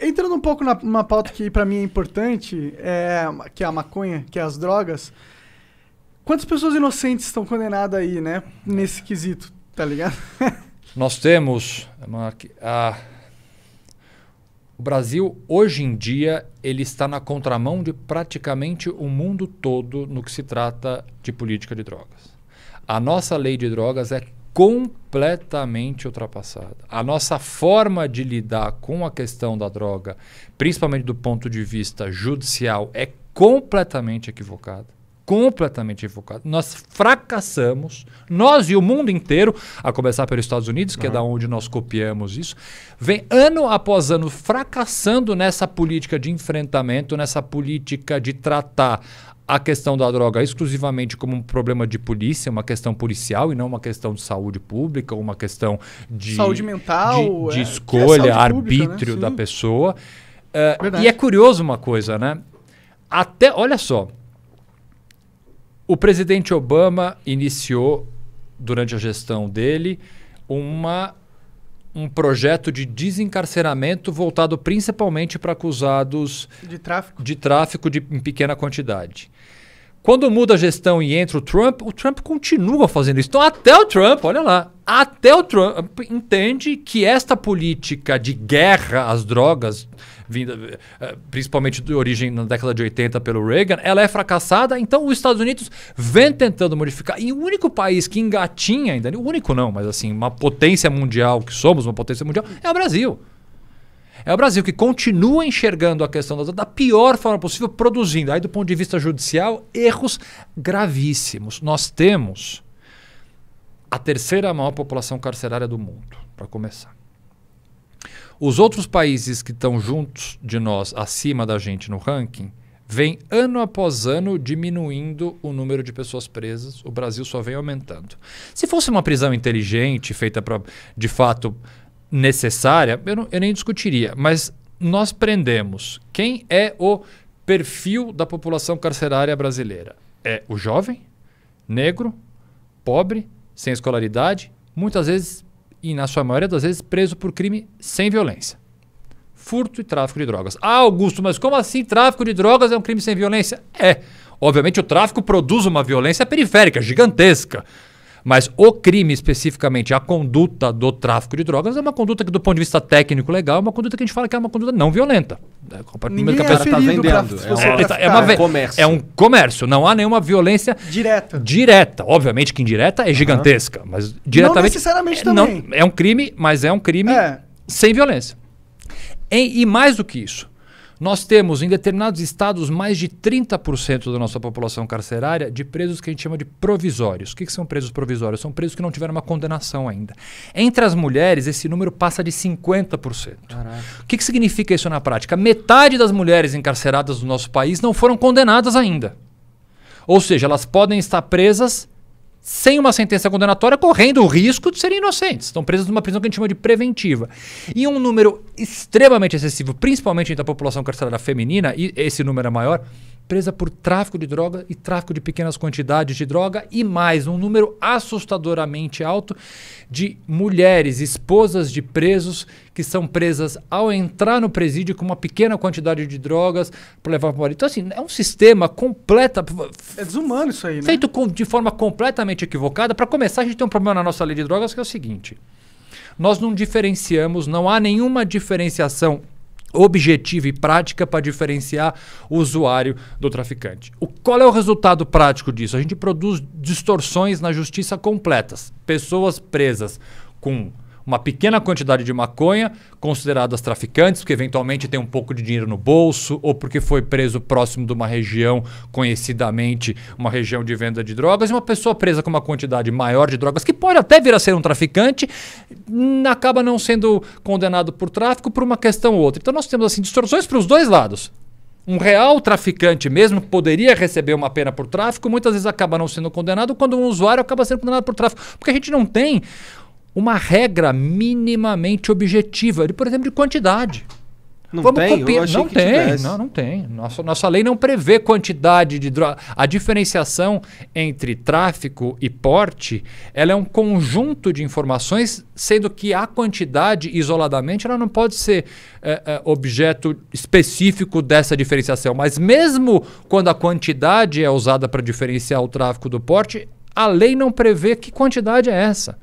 Entrando um pouco na, numa pauta que para mim é importante, é, que é a maconha, que é as drogas. Quantas pessoas inocentes estão condenadas aí, né? Nesse quesito, tá ligado? Nós temos a, o Brasil hoje em dia ele está na contramão de praticamente o mundo todo no que se trata de política de drogas. A nossa lei de drogas é completamente ultrapassada. A nossa forma de lidar com a questão da droga, principalmente do ponto de vista judicial, é completamente equivocada. Completamente equivocada. Nós fracassamos, nós e o mundo inteiro, a começar pelos Estados Unidos, que uhum. é da onde nós copiamos isso, vem ano após ano fracassando nessa política de enfrentamento, nessa política de tratar a questão da droga exclusivamente como um problema de polícia, uma questão policial e não uma questão de saúde pública, uma questão de saúde mental, de, de é, escolha, é arbítrio pública, né? da pessoa. Uh, e é curioso uma coisa, né? Até, olha só, o presidente Obama iniciou durante a gestão dele uma um projeto de desencarceramento voltado principalmente para acusados de tráfico, de tráfico de, em pequena quantidade. Quando muda a gestão e entra o Trump, o Trump continua fazendo isso. Então, até o Trump, olha lá, até o Trump entende que esta política de guerra às drogas, vinda, eh, principalmente de origem na década de 80 pelo Reagan, ela é fracassada. Então, os Estados Unidos vem tentando modificar. E o único país que engatinha ainda, o único não, mas assim, uma potência mundial, que somos uma potência mundial, é o Brasil. É o Brasil que continua enxergando a questão da, da pior forma possível, produzindo, aí do ponto de vista judicial, erros gravíssimos. Nós temos a terceira maior população carcerária do mundo, para começar. Os outros países que estão juntos de nós, acima da gente no ranking, vem ano após ano diminuindo o número de pessoas presas. O Brasil só vem aumentando. Se fosse uma prisão inteligente, feita de fato necessária, eu, não, eu nem discutiria. Mas nós prendemos quem é o perfil da população carcerária brasileira. É o jovem, negro, pobre, sem escolaridade, muitas vezes, e na sua maioria das vezes, preso por crime sem violência. Furto e tráfico de drogas. Ah, Augusto, mas como assim tráfico de drogas é um crime sem violência? É. Obviamente o tráfico produz uma violência periférica, gigantesca. Mas o crime, especificamente, a conduta do tráfico de drogas, é uma conduta que, do ponto de vista técnico legal, é uma conduta que a gente fala que é uma conduta não violenta. É, Ninguém é tá vendendo. É, uma, é, uma, é, um comércio. é um comércio. Não há nenhuma violência direta. Direta. Obviamente que indireta é gigantesca, uhum. mas diretamente. Não necessariamente é, também. Não, é um crime, mas é um crime é. sem violência. E, e mais do que isso, nós temos em determinados estados mais de 30% da nossa população carcerária de presos que a gente chama de provisórios. O que, que são presos provisórios? São presos que não tiveram uma condenação ainda. Entre as mulheres, esse número passa de 50%. Caraca. O que, que significa isso na prática? Metade das mulheres encarceradas do nosso país não foram condenadas ainda. Ou seja, elas podem estar presas sem uma sentença condenatória, correndo o risco de serem inocentes. Estão presas numa prisão que a gente chama de preventiva. E um número extremamente excessivo, principalmente entre a população carcerária feminina, e esse número é maior, presa por tráfico de droga e tráfico de pequenas quantidades de droga e mais um número assustadoramente alto de mulheres, esposas de presos que são presas ao entrar no presídio com uma pequena quantidade de drogas para levar para o Então, assim, é um sistema completa. É desumano isso aí, né? Feito com, de forma completamente equivocada. Para começar, a gente tem um problema na nossa lei de drogas que é o seguinte: nós não diferenciamos, não há nenhuma diferenciação objetiva e prática para diferenciar o usuário do traficante. O, qual é o resultado prático disso? A gente produz distorções na justiça completas. Pessoas presas com uma pequena quantidade de maconha, consideradas traficantes, porque eventualmente tem um pouco de dinheiro no bolso, ou porque foi preso próximo de uma região, conhecidamente uma região de venda de drogas, e uma pessoa presa com uma quantidade maior de drogas, que pode até vir a ser um traficante, acaba não sendo condenado por tráfico por uma questão ou outra. Então nós temos assim distorções para os dois lados. Um real traficante mesmo poderia receber uma pena por tráfico, muitas vezes acaba não sendo condenado, quando um usuário acaba sendo condenado por tráfico. Porque a gente não tem uma regra minimamente objetiva, de, por exemplo, de quantidade. Não Vamos tem? Copiar. Não tem, tivesse. não, não tem. Nossa, nossa lei não prevê quantidade de droga. A diferenciação entre tráfico e porte, ela é um conjunto de informações, sendo que a quantidade isoladamente ela não pode ser é, é, objeto específico dessa diferenciação. Mas mesmo quando a quantidade é usada para diferenciar o tráfico do porte, a lei não prevê que quantidade é essa.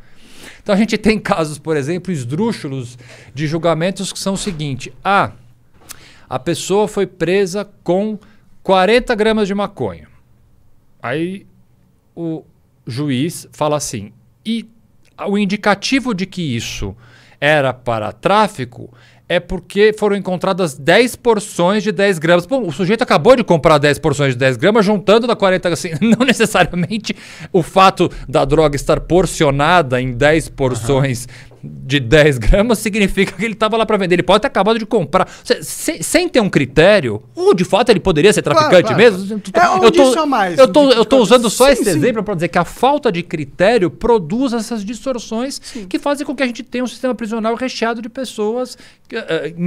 Então a gente tem casos, por exemplo, esdrúxulos de julgamentos que são o seguinte: ah, a pessoa foi presa com 40 gramas de maconha. Aí o juiz fala assim: e o indicativo de que isso era para tráfico é porque foram encontradas 10 porções de 10 gramas. Bom, o sujeito acabou de comprar 10 porções de 10 gramas, juntando da 40. Assim, não necessariamente o fato da droga estar porcionada em 10 porções de 10 gramas significa que ele estava lá para vender. Ele pode ter acabado de comprar. Se- se- sem ter um critério, ou de fato ele poderia ser traficante claro. mesmo. É eu tô, a mais, eu tô, eu tô usando só Sim, esse sim. exemplo para dizer que a falta de critério produz essas distorções que fazem com que a gente tenha um sistema prisional recheado de pessoas,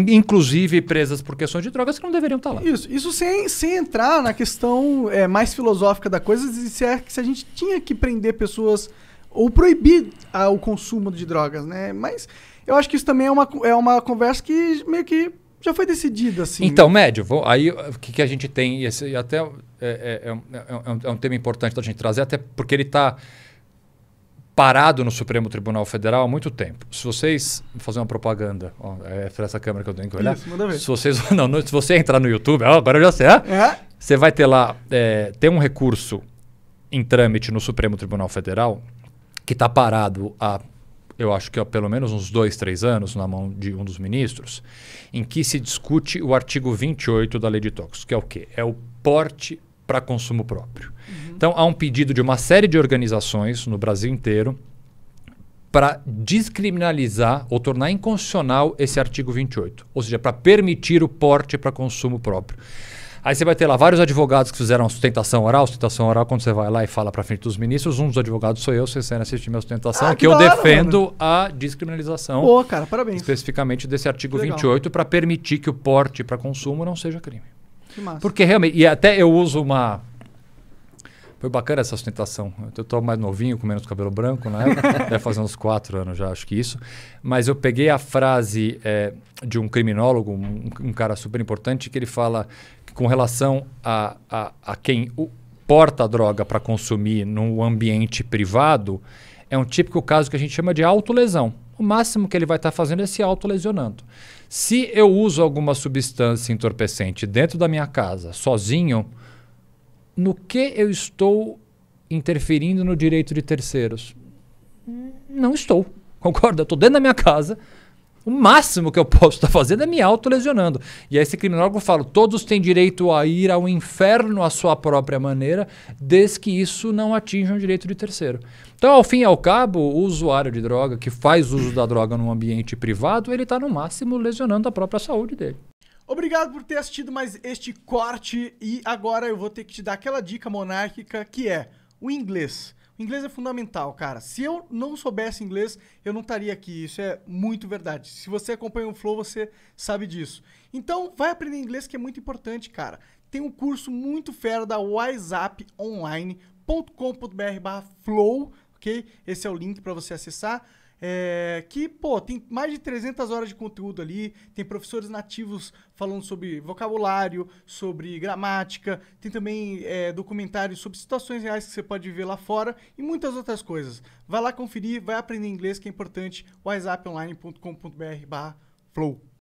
inclusive presas por questões de drogas, que não deveriam estar lá. Isso, isso sem, sem entrar na questão é, mais filosófica da coisa, se, é, que se a gente tinha que prender pessoas ou proibir ah, o consumo de drogas, né? Mas eu acho que isso também é uma, é uma conversa que meio que já foi decidida, assim. Então, médio, vou- aí o que, que a gente tem, e esse, até é, é- é um- é um, é um tema importante da gente trazer, até porque ele está parado no Supremo Tribunal Federal há muito tempo. Se vocês vou fazer uma propaganda, ó, é para essa câmera que eu tenho que olhar. Isso, manda ver. Se vocês não, não, se você entrar no YouTube, ó, agora eu já sei, É? você vai ter lá, é, tem um recurso em trâmite no Supremo Tribunal Federal que está parado há, eu acho que há pelo menos uns dois, três anos, na mão de um dos ministros, em que se discute o artigo 28 da lei de tóxicos, que é o quê? É o porte para consumo próprio. Então, há um pedido de uma série de organizações no Brasil inteiro para descriminalizar ou tornar inconstitucional esse artigo 28, ou seja, para permitir o porte para consumo próprio. Aí você vai ter lá vários advogados que fizeram sustentação oral. Sustentação oral, quando você vai lá e fala para frente dos ministros, um dos advogados sou eu, vocês querem assistir minha sustentação, Ah, que, que eu hora, defendo a descriminalização cara, parabéns. especificamente desse artigo Que legal. 28 para permitir que o porte para consumo não seja crime. Que massa. Porque realmente, e até eu uso uma. Foi bacana essa sustentação. Eu tô mais novinho, com menos cabelo branco época. Deve fazer uns quatro anos já, acho que isso. Mas eu peguei a frase eh, de um criminólogo, um, um cara super importante, que ele fala que com relação a, a, a quem o- porta a droga para consumir num ambiente privado, é um típico caso que a gente chama de autolesão. O máximo que ele vai estar fazendo é se autolesionando. Se eu uso alguma substância entorpecente dentro da minha casa, sozinho, no que eu estou interferindo no direito de terceiros? Não estou. Concorda? Eu estou dentro da minha casa. O máximo que eu posso estar fazendo é me autolesionando. E aí esse criminólogo fala: todos têm direito a ir ao inferno à sua própria maneira, desde que isso não atinja um direito de terceiro. Então, ao fim e ao cabo, o usuário de droga que faz uso da droga num ambiente privado, ele está no máximo lesionando a própria saúde dele. Obrigado por ter assistido mais este corte e agora eu vou ter que te dar aquela dica monárquica que é o inglês. O inglês é fundamental, cara. Se eu não soubesse inglês, eu não estaria aqui. Isso é muito verdade. Se você acompanha o Flow, você sabe disso. Então, vai aprender inglês que é muito importante, cara. Tem um curso muito fera da whatsapponline.com.br/flow, ok? Esse é o link para você acessar. É, que, pô, tem mais de 300 horas de conteúdo ali, tem professores nativos falando sobre vocabulário, sobre gramática, tem também é, documentários sobre situações reais que você pode viver lá fora e muitas outras coisas. Vai lá conferir, vai aprender inglês que é importante, whatsapponline.com.br/flow.